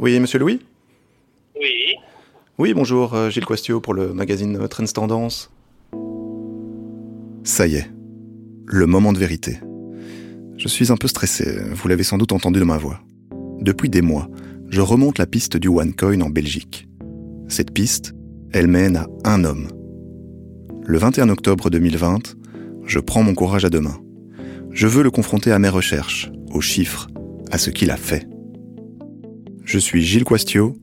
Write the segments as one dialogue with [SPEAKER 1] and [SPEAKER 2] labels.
[SPEAKER 1] Oui, monsieur Louis?
[SPEAKER 2] Oui.
[SPEAKER 1] Oui, bonjour, euh, Gilles Quastio pour le magazine Trends Tendance. Ça y est, le moment de vérité. Je suis un peu stressé, vous l'avez sans doute entendu de ma voix. Depuis des mois, je remonte la piste du OneCoin en Belgique. Cette piste, elle mène à un homme. Le 21 octobre 2020, je prends mon courage à deux mains. Je veux le confronter à mes recherches, aux chiffres, à ce qu'il a fait. Je suis Gilles Quastio,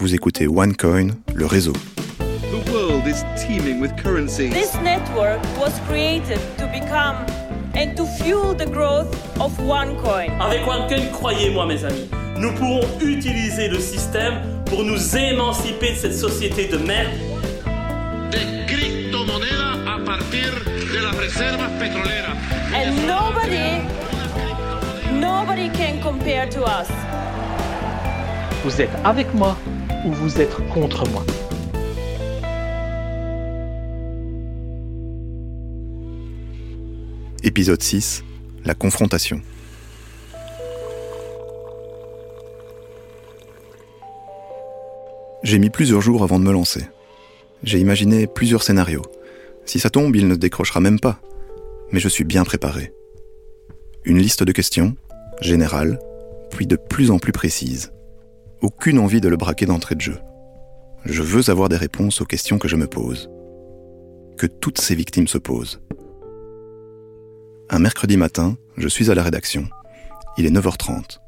[SPEAKER 1] vous écoutez OneCoin, le réseau.
[SPEAKER 3] The world is teeming with currencies.
[SPEAKER 4] This network was created to become and to fuel the growth of OneCoin.
[SPEAKER 5] Avec OneCoin, croyez-moi mes amis, nous pourrons utiliser le système pour nous émanciper de cette société de merde.
[SPEAKER 6] de criptomoneda a partir de las reservas petroleras.
[SPEAKER 4] And nobody, nobody can compare to us.
[SPEAKER 7] Vous êtes avec moi ou vous êtes contre moi.
[SPEAKER 1] Épisode 6, la confrontation. J'ai mis plusieurs jours avant de me lancer. J'ai imaginé plusieurs scénarios. Si ça tombe, il ne décrochera même pas. Mais je suis bien préparé. Une liste de questions, générales, puis de plus en plus précises. Aucune envie de le braquer d'entrée de jeu. Je veux avoir des réponses aux questions que je me pose. Que toutes ces victimes se posent. Un mercredi matin, je suis à la rédaction. Il est 9h30.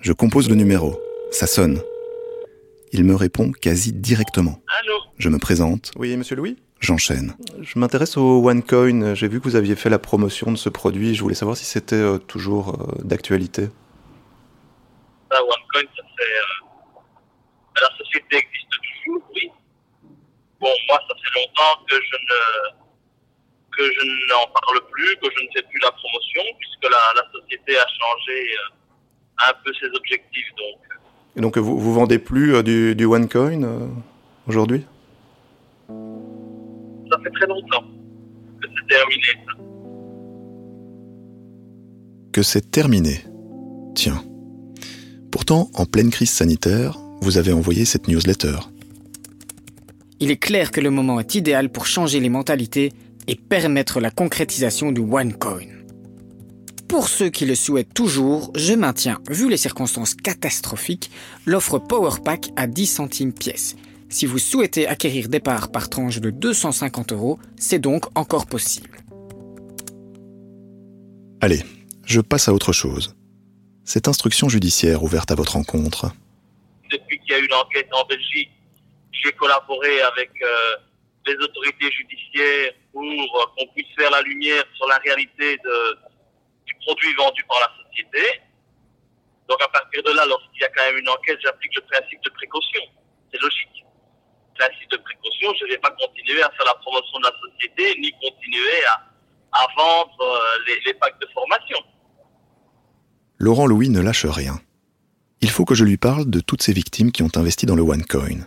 [SPEAKER 1] Je compose le numéro. Ça sonne. Il me répond quasi directement.
[SPEAKER 2] Allô
[SPEAKER 1] Je me présente. Oui, monsieur Louis? J'enchaîne. Je m'intéresse au OneCoin. J'ai vu que vous aviez fait la promotion de ce produit. Je voulais savoir si c'était euh, toujours euh, d'actualité.
[SPEAKER 2] Ça, OneCoin, ça fait. euh, La société existe toujours, oui. Bon, moi, ça fait longtemps que je ne que je n'en parle plus, que je ne fais plus la promotion, puisque la, la société a changé euh, un peu ses objectifs. Donc,
[SPEAKER 1] Et donc vous, vous vendez plus euh, du, du OneCoin euh, aujourd'hui?
[SPEAKER 2] Ça fait très longtemps que c'est terminé.
[SPEAKER 1] Que c'est terminé. Tiens. Pourtant, en pleine crise sanitaire, vous avez envoyé cette newsletter.
[SPEAKER 8] Il est clair que le moment est idéal pour changer les mentalités et permettre la concrétisation du OneCoin. Pour ceux qui le souhaitent toujours, je maintiens, vu les circonstances catastrophiques, l'offre PowerPack à 10 centimes pièce. Si vous souhaitez acquérir des parts par tranche de 250 euros, c'est donc encore possible.
[SPEAKER 1] Allez, je passe à autre chose. Cette instruction judiciaire ouverte à votre rencontre,
[SPEAKER 2] Depuis qu'il y a eu l'enquête en Belgique, j'ai collaboré avec euh, les autorités judiciaires pour euh, qu'on puisse faire la lumière sur la réalité de, du produit vendu par la société. Donc à partir de là, lorsqu'il y a quand même une enquête, j'applique le principe de précaution. C'est logique. Principe de précaution, je ne vais pas continuer à faire la promotion de la société, ni continuer à, à vendre euh, les, les packs de formation.
[SPEAKER 1] Laurent Louis ne lâche rien. Il faut que je lui parle de toutes ces victimes qui ont investi dans le OneCoin.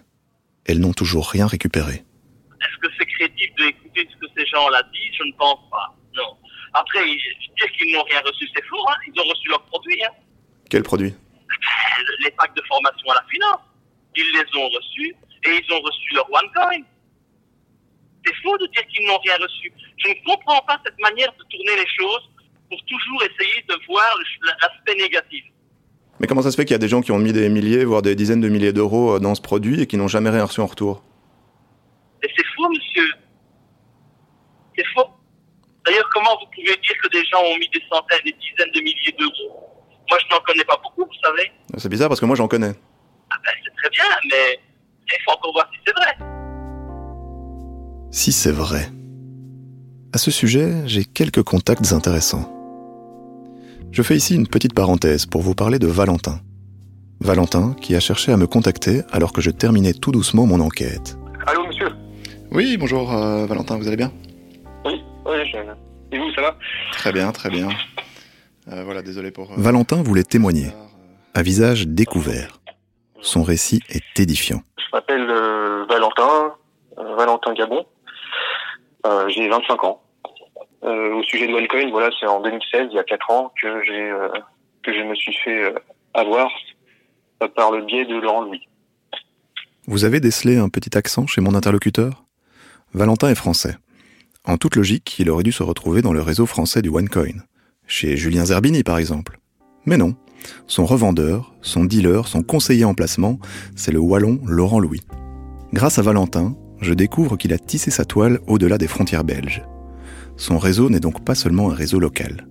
[SPEAKER 1] Elles n'ont toujours rien récupéré.
[SPEAKER 2] Est-ce que c'est crédible d'écouter ce que ces gens-là disent? Je ne pense pas. Non. Après, dire qu'ils n'ont rien reçu, c'est faux. Hein ils ont reçu leurs produits. Hein
[SPEAKER 1] Quel produit
[SPEAKER 2] les packs de formation à la finance. Ils les ont reçus et ils ont reçu leur OneCoin. C'est faux de dire qu'ils n'ont rien reçu. Je ne comprends pas cette manière de tourner les choses pour toujours essayer de voir l'aspect négatif.
[SPEAKER 1] Mais comment ça se fait qu'il y a des gens qui ont mis des milliers, voire des dizaines de milliers d'euros euh, dans ce produit et qui n'ont jamais rien reçu en retour?
[SPEAKER 2] Et c'est faux, monsieur. C'est faux. D'ailleurs, comment vous pouvez dire que des gens ont mis des centaines, des dizaines de milliers d'euros? Moi, je n'en connais pas beaucoup, vous savez.
[SPEAKER 1] C'est bizarre parce que moi j'en connais.
[SPEAKER 2] Ah ben, c'est très bien, mais il faut encore voir si c'est vrai.
[SPEAKER 1] Si c'est vrai. À ce sujet, j'ai quelques contacts intéressants. Je fais ici une petite parenthèse pour vous parler de Valentin. Valentin qui a cherché à me contacter alors que je terminais tout doucement mon enquête.
[SPEAKER 9] Allô, monsieur?
[SPEAKER 1] Oui, bonjour euh, Valentin, vous allez bien?
[SPEAKER 9] Oui, oui, je... Et vous, ça va?
[SPEAKER 1] Très bien, très bien. Euh, voilà, désolé pour... Valentin voulait témoigner, à visage découvert. Son récit est édifiant.
[SPEAKER 9] Je m'appelle euh, Valentin, euh, Valentin Gabon. Euh, j'ai 25 ans. Euh, au sujet de OneCoin, voilà, c'est en 2016, il y a 4 ans, euh, que je me suis fait euh, avoir par le biais de Laurent Louis.
[SPEAKER 1] Vous avez décelé un petit accent chez mon interlocuteur? Valentin est français. En toute logique, il aurait dû se retrouver dans le réseau français du OneCoin, chez Julien Zerbini par exemple. Mais non, son revendeur, son dealer, son conseiller en placement, c'est le Wallon Laurent Louis. Grâce à Valentin, je découvre qu'il a tissé sa toile au-delà des frontières belges. Son réseau n'est donc pas seulement un réseau local.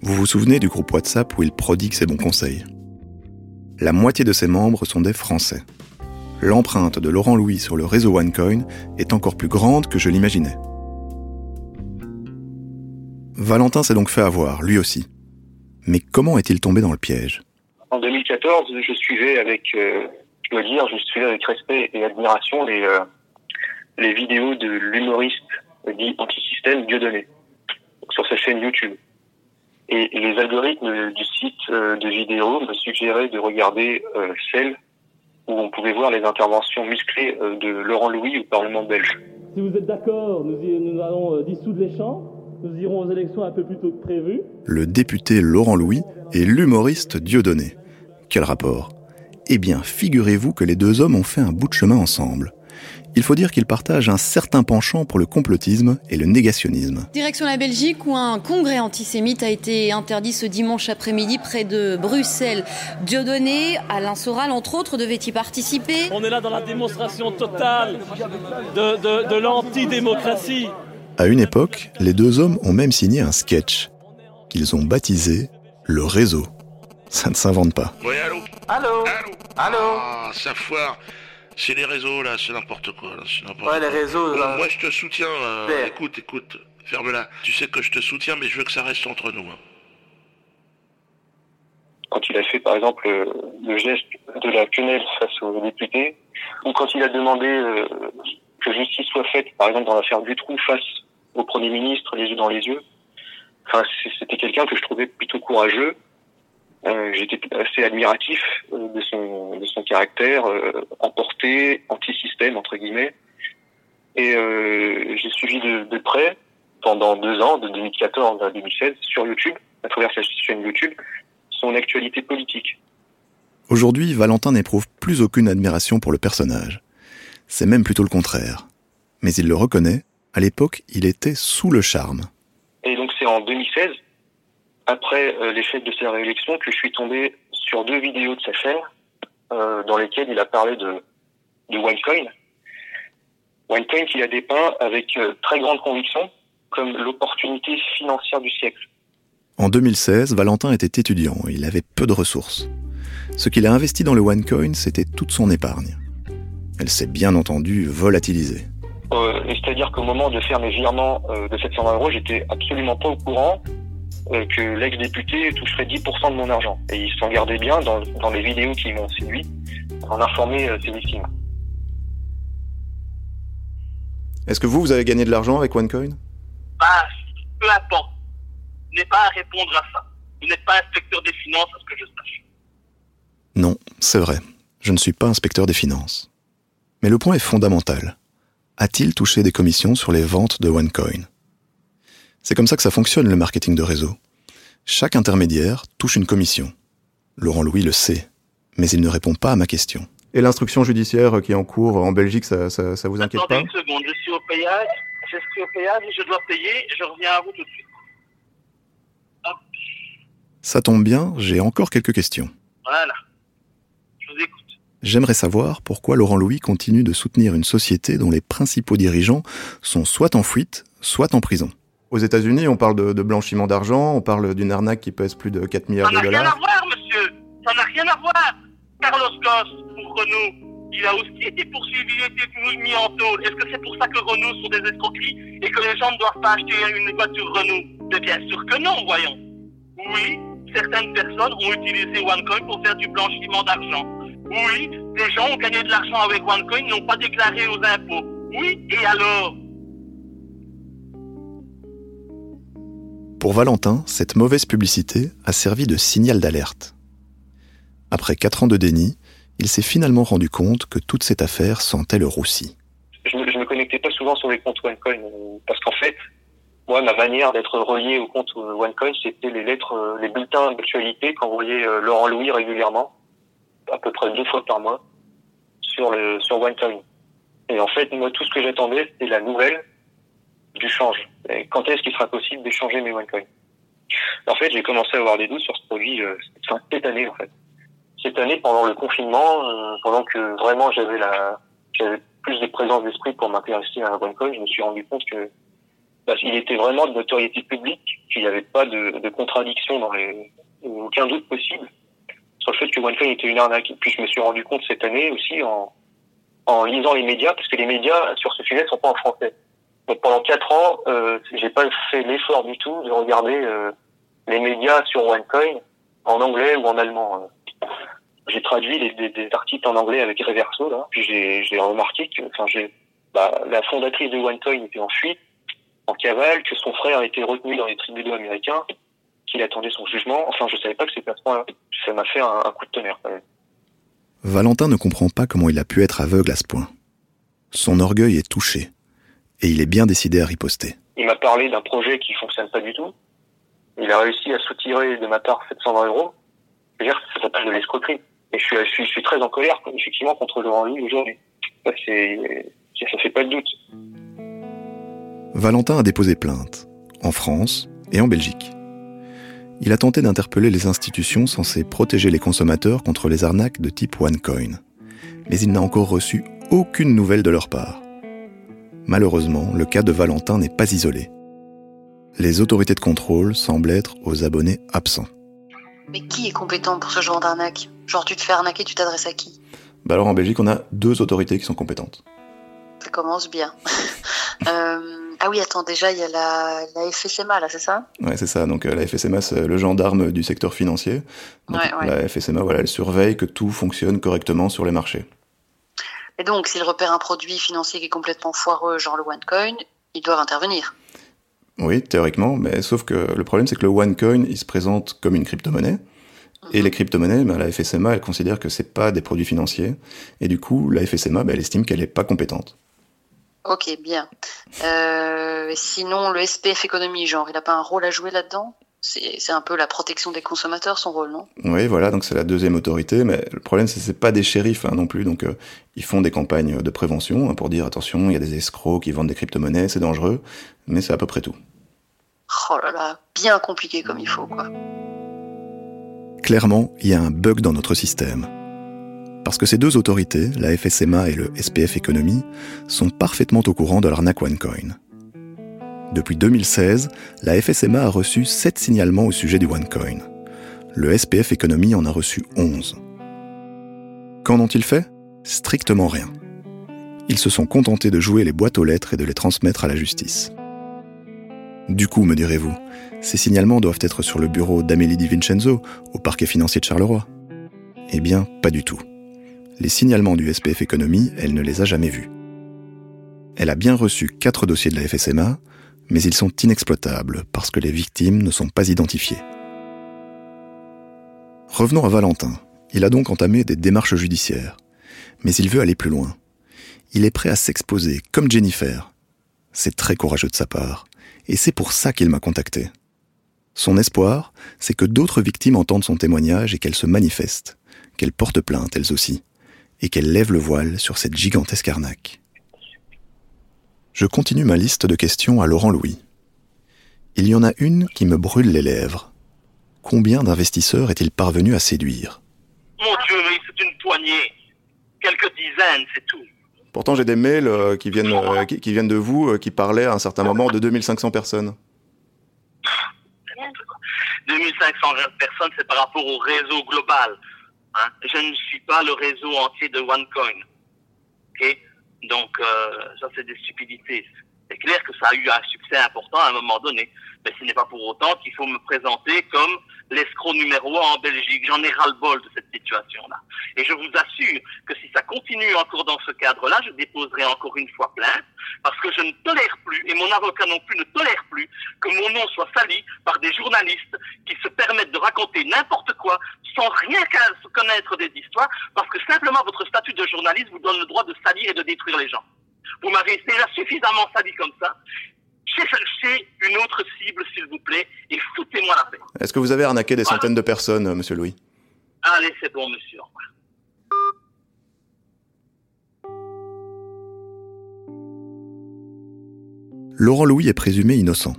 [SPEAKER 1] Vous vous souvenez du groupe WhatsApp où il prodigue ses bons conseils? La moitié de ses membres sont des Français. L'empreinte de Laurent Louis sur le réseau OneCoin est encore plus grande que je l'imaginais. Valentin s'est donc fait avoir, lui aussi. Mais comment est-il tombé dans le piège?
[SPEAKER 9] En 2014, je suivais avec, euh, je dois dire, je suivais avec respect et admiration les, euh, les vidéos de l'humoriste dit anti-système Dieudonné sur sa chaîne YouTube. Et les algorithmes du site euh, de vidéos me suggéraient de regarder euh, celle où on pouvait voir les interventions musclées euh, de Laurent Louis au Parlement belge.
[SPEAKER 5] Si vous êtes d'accord, nous, nous allons euh, dissoudre les champs. Nous irons aux élections un peu plus tôt que prévu.
[SPEAKER 1] Le député Laurent Louis et l'humoriste Dieudonné. Quel rapport? Eh bien, figurez-vous que les deux hommes ont fait un bout de chemin ensemble. Il faut dire qu'ils partagent un certain penchant pour le complotisme et le négationnisme.
[SPEAKER 10] Direction la Belgique où un congrès antisémite a été interdit ce dimanche après-midi près de Bruxelles. Dieudonné, Alain Soral entre autres devaient y participer.
[SPEAKER 5] On est là dans la démonstration totale de, de, de l'antidémocratie.
[SPEAKER 1] À une époque, les deux hommes ont même signé un sketch qu'ils ont baptisé le réseau. Ça ne s'invente pas.
[SPEAKER 6] Oui, allô
[SPEAKER 11] Allô
[SPEAKER 6] Allô
[SPEAKER 11] Allô
[SPEAKER 6] Ah, ça foire. C'est les réseaux, là, c'est n'importe quoi. Là, c'est n'importe
[SPEAKER 11] Ouais, les réseaux,
[SPEAKER 6] Bon,
[SPEAKER 11] là.
[SPEAKER 6] moi, je te soutiens. euh,
[SPEAKER 11] Père.
[SPEAKER 6] écoute, écoute, ferme-la. Tu sais que je te soutiens, mais je veux que ça reste entre nous. hein.
[SPEAKER 9] Quand il a fait, par exemple, euh, le geste de la quenelle face aux députés, ou quand il a demandé euh, que justice soit faite, par exemple, dans l'affaire Dutroux face au Premier ministre, les yeux dans les yeux. Enfin, c'était quelqu'un que je trouvais plutôt courageux. Euh, J'étais assez admiratif euh, de son de son caractère euh, emporté, anti-système entre guillemets. Et j'ai suivi de, de près pendant deux ans, de 2014 à 2016, sur YouTube, à travers sa chaîne YouTube, son actualité politique.
[SPEAKER 1] Aujourd'hui, Valentin n'éprouve plus aucune admiration pour le personnage. C'est même plutôt le contraire. Mais il le reconnaît, à l'époque, il était sous le charme.
[SPEAKER 9] Et donc c'est en 2016, après euh, l'échec de sa réélection, que je suis tombé sur deux vidéos de sa chaîne euh, dans lesquelles il a parlé de, de OneCoin. OneCoin qu'il a dépeint avec euh, très grande conviction comme l'opportunité financière du siècle.
[SPEAKER 1] En 2016, Valentin était étudiant, il avait peu de ressources. Ce qu'il a investi dans le OneCoin, c'était toute son épargne. Elle s'est bien entendu volatilisée.
[SPEAKER 9] Euh, C'est-à-dire qu'au moment de faire mes virements de 720 euros, j'étais absolument pas au courant euh, que l'ex-député toucherait 10% de mon argent. Et il s'en gardait bien dans, dans les vidéos qui m'ont séduit, en informer euh, ses victimes.
[SPEAKER 1] Est-ce que vous, vous avez gagné de l'argent avec OneCoin?
[SPEAKER 2] Bah, peu importe. Vous n'êtes pas à répondre à ça. Vous n'êtes pas inspecteur des finances, à ce que je sache.
[SPEAKER 1] Non, c'est vrai. Je ne suis pas inspecteur des finances. Mais le point est fondamental. A-t-il touché des commissions sur les ventes de OneCoin? C'est comme ça que ça fonctionne le marketing de réseau. Chaque intermédiaire touche une commission. Laurent Louis le sait, mais il ne répond pas à ma question. Et l'instruction judiciaire qui est en cours en Belgique, ça, ça, ça vous inquiète
[SPEAKER 2] Attendez
[SPEAKER 1] pas
[SPEAKER 2] une seconde, je suis au péage. Je suis au péage, je dois payer. Je reviens à vous tout de suite. Hop,
[SPEAKER 1] Ça tombe bien, j'ai encore quelques questions.
[SPEAKER 2] voilà. Je vous écoute.
[SPEAKER 1] J'aimerais savoir pourquoi Laurent Louis continue de soutenir une société dont les principaux dirigeants sont soit en fuite, soit en prison. Aux États-Unis, on parle de, de blanchiment d'argent, on parle d'une arnaque qui pèse plus de 4 milliards
[SPEAKER 2] Ça n'a
[SPEAKER 1] de
[SPEAKER 2] rien à
[SPEAKER 1] dollars.
[SPEAKER 2] voir, monsieur. Ça n'a rien à voir. Carlos Ghosn, pour Renault, il a aussi été poursuivi, il a été mis- en taule. Est-ce que c'est pour ça que Renault sont des escroqueries et que les gens ne doivent pas acheter une voiture Renault? Mais bien sûr que non, voyons. Oui, certaines personnes ont utilisé OneCoin pour faire du blanchiment d'argent. Oui, des gens ont gagné de l'argent avec OneCoin, n'ont pas déclaré aux impôts. Oui, et alors?
[SPEAKER 1] Pour Valentin, cette mauvaise publicité a servi de signal d'alerte. Après 4 ans de déni, il s'est finalement rendu compte que toute cette affaire sentait le roussi.
[SPEAKER 9] Je je me connectais pas souvent sur les comptes OneCoin euh, parce qu'en fait, moi, ma manière d'être relié au compte euh, OneCoin, c'était les lettres, euh, les bulletins d'actualité qu'envoyait Laurent Louis régulièrement à peu près deux fois par mois sur sur OneCoin. Et en fait, moi, tout ce que j'attendais, c'était la nouvelle du change. Quand est-ce qu'il sera possible d'échanger mes OneCoin En fait, j'ai commencé à avoir des doutes sur ce produit euh, cette année. Cette année, pendant le confinement, euh, pendant que vraiment j'avais la j'avais plus de présence d'esprit pour m'intéresser à OneCoin, je me suis rendu compte que bah, il était vraiment de notoriété publique, qu'il n'y avait pas de, de contradiction dans les aucun doute possible sur le fait que OneCoin était une arnaque. Puis je me suis rendu compte cette année aussi en en lisant les médias, parce que les médias sur ce sujet sont pas en français. Donc pendant quatre ans, euh, j'ai pas fait l'effort du tout de regarder euh, les médias sur OneCoin en anglais ou en allemand. J'ai traduit des, articles en anglais avec Reverso, là, puis j'ai remarqué que, enfin, j'ai, bah, la fondatrice de OneCoin était en fuite, en cavale, que son frère été retenu dans les tribunaux américains, qu'il attendait son jugement. Enfin, je savais pas que c'était à ce point-là. Ça m'a fait un, un, coup de tonnerre. Quand même.
[SPEAKER 1] Valentin ne comprend pas comment il a pu être aveugle à ce point. Son orgueil est touché, et il est bien décidé à riposter.
[SPEAKER 9] Il m'a parlé d'un projet qui fonctionne pas du tout. Il a réussi à soutirer de ma part 720 euros. Je veux dire, ça s'appelle de l'escroquerie. Et je suis, je suis, je suis très en colère, effectivement, contre Laurent Louis aujourd'hui. Ça, ça fait pas de doute.
[SPEAKER 1] Valentin a déposé plainte, en France et en Belgique il a tenté d'interpeller les institutions censées protéger les consommateurs contre les arnaques de type OneCoin. Mais il n'a encore reçu aucune nouvelle de leur part. Malheureusement, le cas de Valentin n'est pas isolé. Les autorités de contrôle semblent être aux abonnés absents.
[SPEAKER 11] Mais qui est compétent pour ce genre d'arnaque? Genre tu te fais arnaquer, tu t'adresses à qui?
[SPEAKER 1] Bah alors en Belgique, on a deux autorités qui sont compétentes.
[SPEAKER 11] Ça commence bien. euh, ah oui, attends, déjà, il y a la, la FSMA, là, c'est ça?
[SPEAKER 1] Ouais, c'est ça. Donc, euh, la FSMA, c'est le gendarme du secteur financier. Donc,
[SPEAKER 11] ouais, ouais.
[SPEAKER 1] La FSMA, voilà, elle surveille que tout fonctionne correctement sur les marchés.
[SPEAKER 11] Et donc, s'il repère un produit financier qui est complètement foireux, genre le OneCoin, ils doivent intervenir.
[SPEAKER 1] Oui, théoriquement, mais sauf que le problème, c'est que le OneCoin, il se présente comme une crypto-monnaie. Et les crypto-monnaies, ben, la FSMA, elle considère que c'est pas des produits financiers. Et du coup, la FSMA, ben, elle estime qu'elle est pas compétente.
[SPEAKER 11] Ok, bien. Euh, sinon, le SPF économie, genre, il n'a pas un rôle à jouer là-dedans? C'est un peu la protection des consommateurs, son rôle, non?
[SPEAKER 1] Oui, voilà, donc c'est la deuxième autorité, mais le problème, c'est que c'est pas des shérifs hein, non plus, donc euh, ils font des campagnes de prévention hein, pour dire attention, il y a des escrocs qui vendent des crypto-monnaies, c'est dangereux, mais c'est à peu près tout.
[SPEAKER 11] Oh là là, bien compliqué comme il faut, quoi.
[SPEAKER 1] Clairement, il y a un bug dans notre système. Parce que ces deux autorités, la FSMA et le SPF Economy, sont parfaitement au courant de l'arnaque OneCoin. Depuis 2016, la FSMA a reçu 7 signalements au sujet du OneCoin. Le SPF Economy en a reçu 11. Qu'en ont-ils fait? Strictement rien. Ils se sont contentés de jouer les boîtes aux lettres et de les transmettre à la justice. Du coup, me direz-vous, ces signalements doivent être sur le bureau d'Amélie Di Vincenzo, au parquet financier de Charleroi? Eh bien, pas du tout. Les signalements du SPF Economy, elle ne les a jamais vus. Elle a bien reçu quatre dossiers de la FSMA, mais ils sont inexploitables parce que les victimes ne sont pas identifiées. Revenons à Valentin. Il a donc entamé des démarches judiciaires, mais il veut aller plus loin. Il est prêt à s'exposer, comme Jennifer. C'est très courageux de sa part, et c'est pour ça qu'il m'a contacté. Son espoir, c'est que d'autres victimes entendent son témoignage et qu'elles se manifestent, qu'elles portent plainte elles aussi, et qu'elles lèvent le voile sur cette gigantesque arnaque. Je continue ma liste de questions à Laurent Louis. Il y en a une qui me brûle les lèvres. Combien d'investisseurs est-il parvenu à séduire?
[SPEAKER 2] Mon Dieu, mais c'est une poignée. Quelques dizaines, c'est tout.
[SPEAKER 1] Pourtant, j'ai des mails euh, qui, viennent, euh, qui, qui, viennent de vous euh, qui parlaient à un certain moment de 2500 personnes.
[SPEAKER 2] 2500 personnes, c'est par rapport au réseau global. Hein. Je ne suis pas le réseau entier de OneCoin. Okay donc, euh, ça, c'est des stupidités. C'est clair que ça a eu un succès important à un moment donné, mais ce n'est pas pour autant qu'il faut me présenter comme l'escroc numéro un en Belgique. J'en ai ras-le-bol de cette situation-là. Et je vous assure que si ça continue encore dans ce cadre-là, je déposerai encore une fois plainte, parce que je ne tolère plus, et mon avocat non plus ne tolère plus, que mon nom soit sali par des journalistes qui se permettent de raconter n'importe quoi sans rien qu'à se connaître des histoires, parce que simplement votre statut de journaliste vous donne le droit de salir et de détruire les gens. Vous m'avez déjà suffisamment sali comme ça. Cherchez une autre cible, s'il vous plaît, et foutez-moi la paix.
[SPEAKER 1] Est-ce que vous avez arnaqué des centaines de personnes, euh, monsieur Louis?
[SPEAKER 2] Allez, c'est bon, monsieur.
[SPEAKER 1] Laurent Louis est présumé innocent.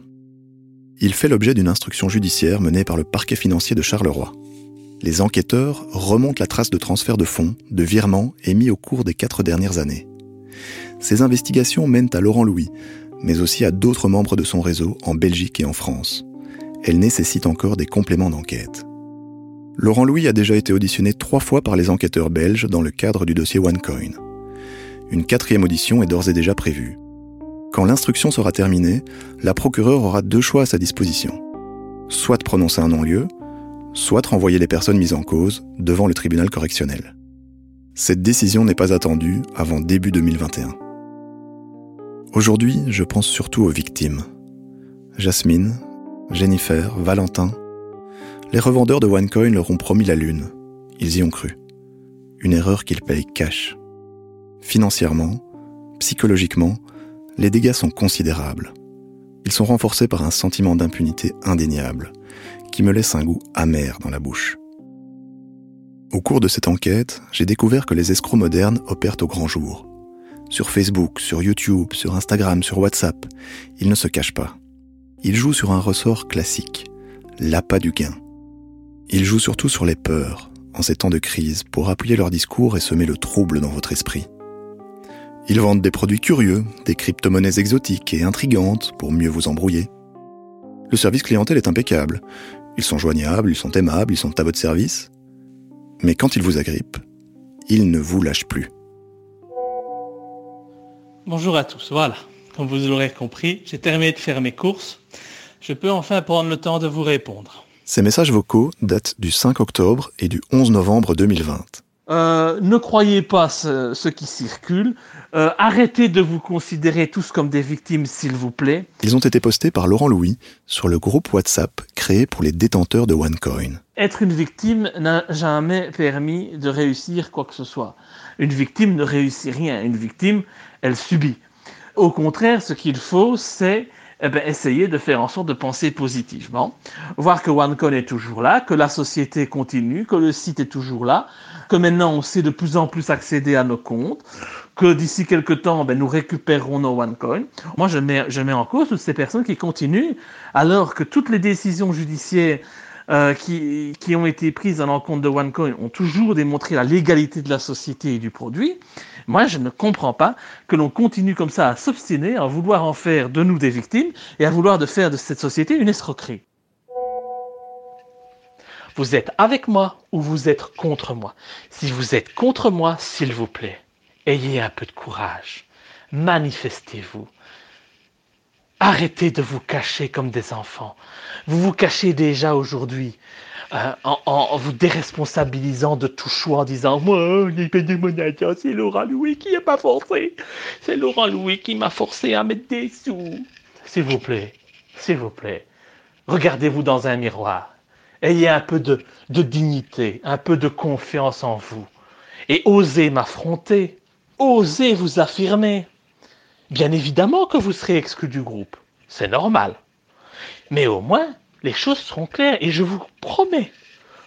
[SPEAKER 1] Il fait l'objet d'une instruction judiciaire menée par le parquet financier de Charleroi. Les enquêteurs remontent la trace de transferts de fonds, de virements émis au cours des quatre dernières années. Ces investigations mènent à Laurent Louis, mais aussi à d'autres membres de son réseau en Belgique et en France. Elles nécessitent encore des compléments d'enquête. Laurent Louis a déjà été auditionné trois fois par les enquêteurs belges dans le cadre du dossier OneCoin. Une quatrième audition est d'ores et déjà prévue. Quand l'instruction sera terminée, la procureure aura deux choix à sa disposition. Soit prononcer un non-lieu, soit renvoyer les personnes mises en cause devant le tribunal correctionnel. Cette décision n'est pas attendue avant début 2021. Aujourd'hui, je pense surtout aux victimes. Jasmine, Jennifer, Valentin. Les revendeurs de OneCoin leur ont promis la lune. Ils y ont cru. Une erreur qu'ils payent cash. Financièrement, psychologiquement, les dégâts sont considérables. Ils sont renforcés par un sentiment d'impunité indéniable, qui me laisse un goût amer dans la bouche. Au cours de cette enquête, j'ai découvert que les escrocs modernes opèrent au grand jour. Sur Facebook, sur YouTube, sur Instagram, sur WhatsApp, ils ne se cachent pas. Ils jouent sur un ressort classique, l'appât du gain. Ils jouent surtout sur les peurs, en ces temps de crise, pour appuyer leur discours et semer le trouble dans votre esprit. Ils vendent des produits curieux, des crypto-monnaies exotiques et intrigantes pour mieux vous embrouiller. Le service clientèle est impeccable. Ils sont joignables, ils sont aimables, ils sont à votre service. Mais quand ils vous agrippent, ils ne vous lâchent plus.
[SPEAKER 12] Bonjour à tous, voilà. Comme vous l'aurez compris, j'ai terminé de faire mes courses. Je peux enfin prendre le temps de vous répondre.
[SPEAKER 1] Ces messages vocaux datent du 5 octobre et du 11 novembre 2020.
[SPEAKER 12] Euh, ne croyez pas ce, qui circule. Euh, arrêtez de vous considérer tous comme des victimes, s'il vous plaît.
[SPEAKER 1] Ils ont été postés par Laurent Louis sur le groupe WhatsApp créé pour les détenteurs de OneCoin.
[SPEAKER 12] Être une victime n'a jamais permis de réussir quoi que ce soit. Une victime ne réussit rien. Une victime, elle subit. Au contraire, ce qu'il faut, c'est eh ben, essayer de faire en sorte de penser positivement, voir que OneCoin est toujours là, que la société continue, que le site est toujours là, que maintenant on sait de plus en plus accéder à nos comptes, que d'ici quelques temps, ben, nous récupérerons nos OneCoin. Moi, je mets, en cause toutes ces personnes qui continuent, alors que toutes les décisions judiciaires euh, qui, qui, ont été prises à l'encontre de OneCoin ont toujours démontré la légalité de la société et du produit. Moi, je ne comprends pas que l'on continue comme ça à s'obstiner, à vouloir en faire de nous des victimes et à vouloir de faire de cette société une escroquerie. Vous êtes avec moi ou vous êtes contre moi. Si vous êtes contre moi, s'il vous plaît, ayez un peu de courage. Manifestez-vous. Arrêtez de vous cacher comme des enfants. Vous vous cachez déjà aujourd'hui euh, en, vous déresponsabilisant de tout choix en disant Moi, mon c'est Laurent Louis qui m'a forcé. C'est Laurent Louis qui m'a forcé à mettre des sous. S'il vous plaît, s'il vous plaît, regardez-vous dans un miroir. Ayez un peu de, dignité, un peu de confiance en vous. Et osez m'affronter. Osez vous affirmer. Bien évidemment que vous serez exclu du groupe. C'est normal. Mais au moins, les choses seront claires et je vous promets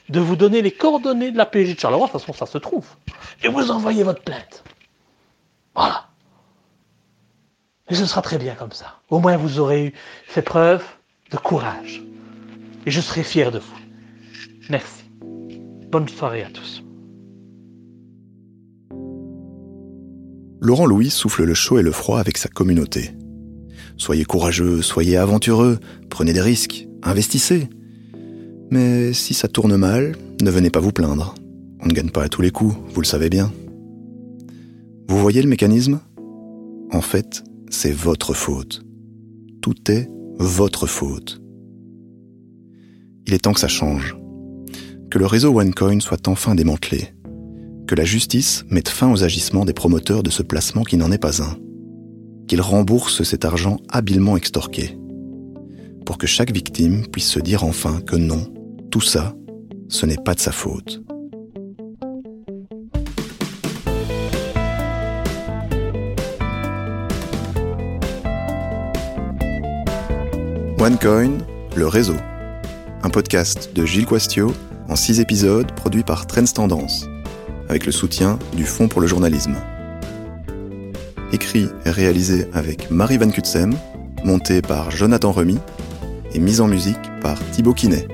[SPEAKER 12] de vous donner les coordonnées de la PJ de Charleroi. De toute façon, ça se trouve. Et vous envoyez votre plainte. Voilà. Et ce sera très bien comme ça. Au moins, vous aurez fait preuve de courage. Et je serai fier de vous. Merci. Bonne soirée à tous.
[SPEAKER 1] Laurent Louis souffle le chaud et le froid avec sa communauté. Soyez courageux, soyez aventureux, prenez des risques, investissez. Mais si ça tourne mal, ne venez pas vous plaindre. On ne gagne pas à tous les coups, vous le savez bien. Vous voyez le mécanisme? En fait, c'est votre faute. Tout est votre faute. Il est temps que ça change. Que le réseau OneCoin soit enfin démantelé que la justice mette fin aux agissements des promoteurs de ce placement qui n'en est pas un, qu'il rembourse cet argent habilement extorqué, pour que chaque victime puisse se dire enfin que non, tout ça, ce n'est pas de sa faute. OneCoin, le réseau. Un podcast de Gilles Quastio en six épisodes produit par Trends Tendance avec le soutien du Fonds pour le journalisme. Écrit et réalisé avec Marie Van Kutsem, montée par Jonathan Remy et mise en musique par Thibaut Quinet.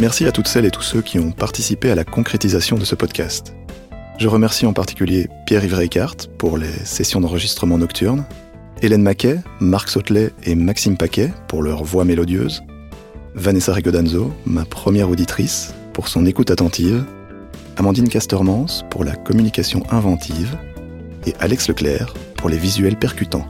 [SPEAKER 1] Merci à toutes celles et tous ceux qui ont participé à la concrétisation de ce podcast. Je remercie en particulier Pierre-Yves pour les sessions d'enregistrement nocturnes, Hélène Maquet, Marc Sautelet et Maxime Paquet pour leur voix mélodieuse, Vanessa Rigodanzo, ma première auditrice, pour son écoute attentive, Amandine Castermans pour la communication inventive. Et Alex Leclerc pour les visuels percutants.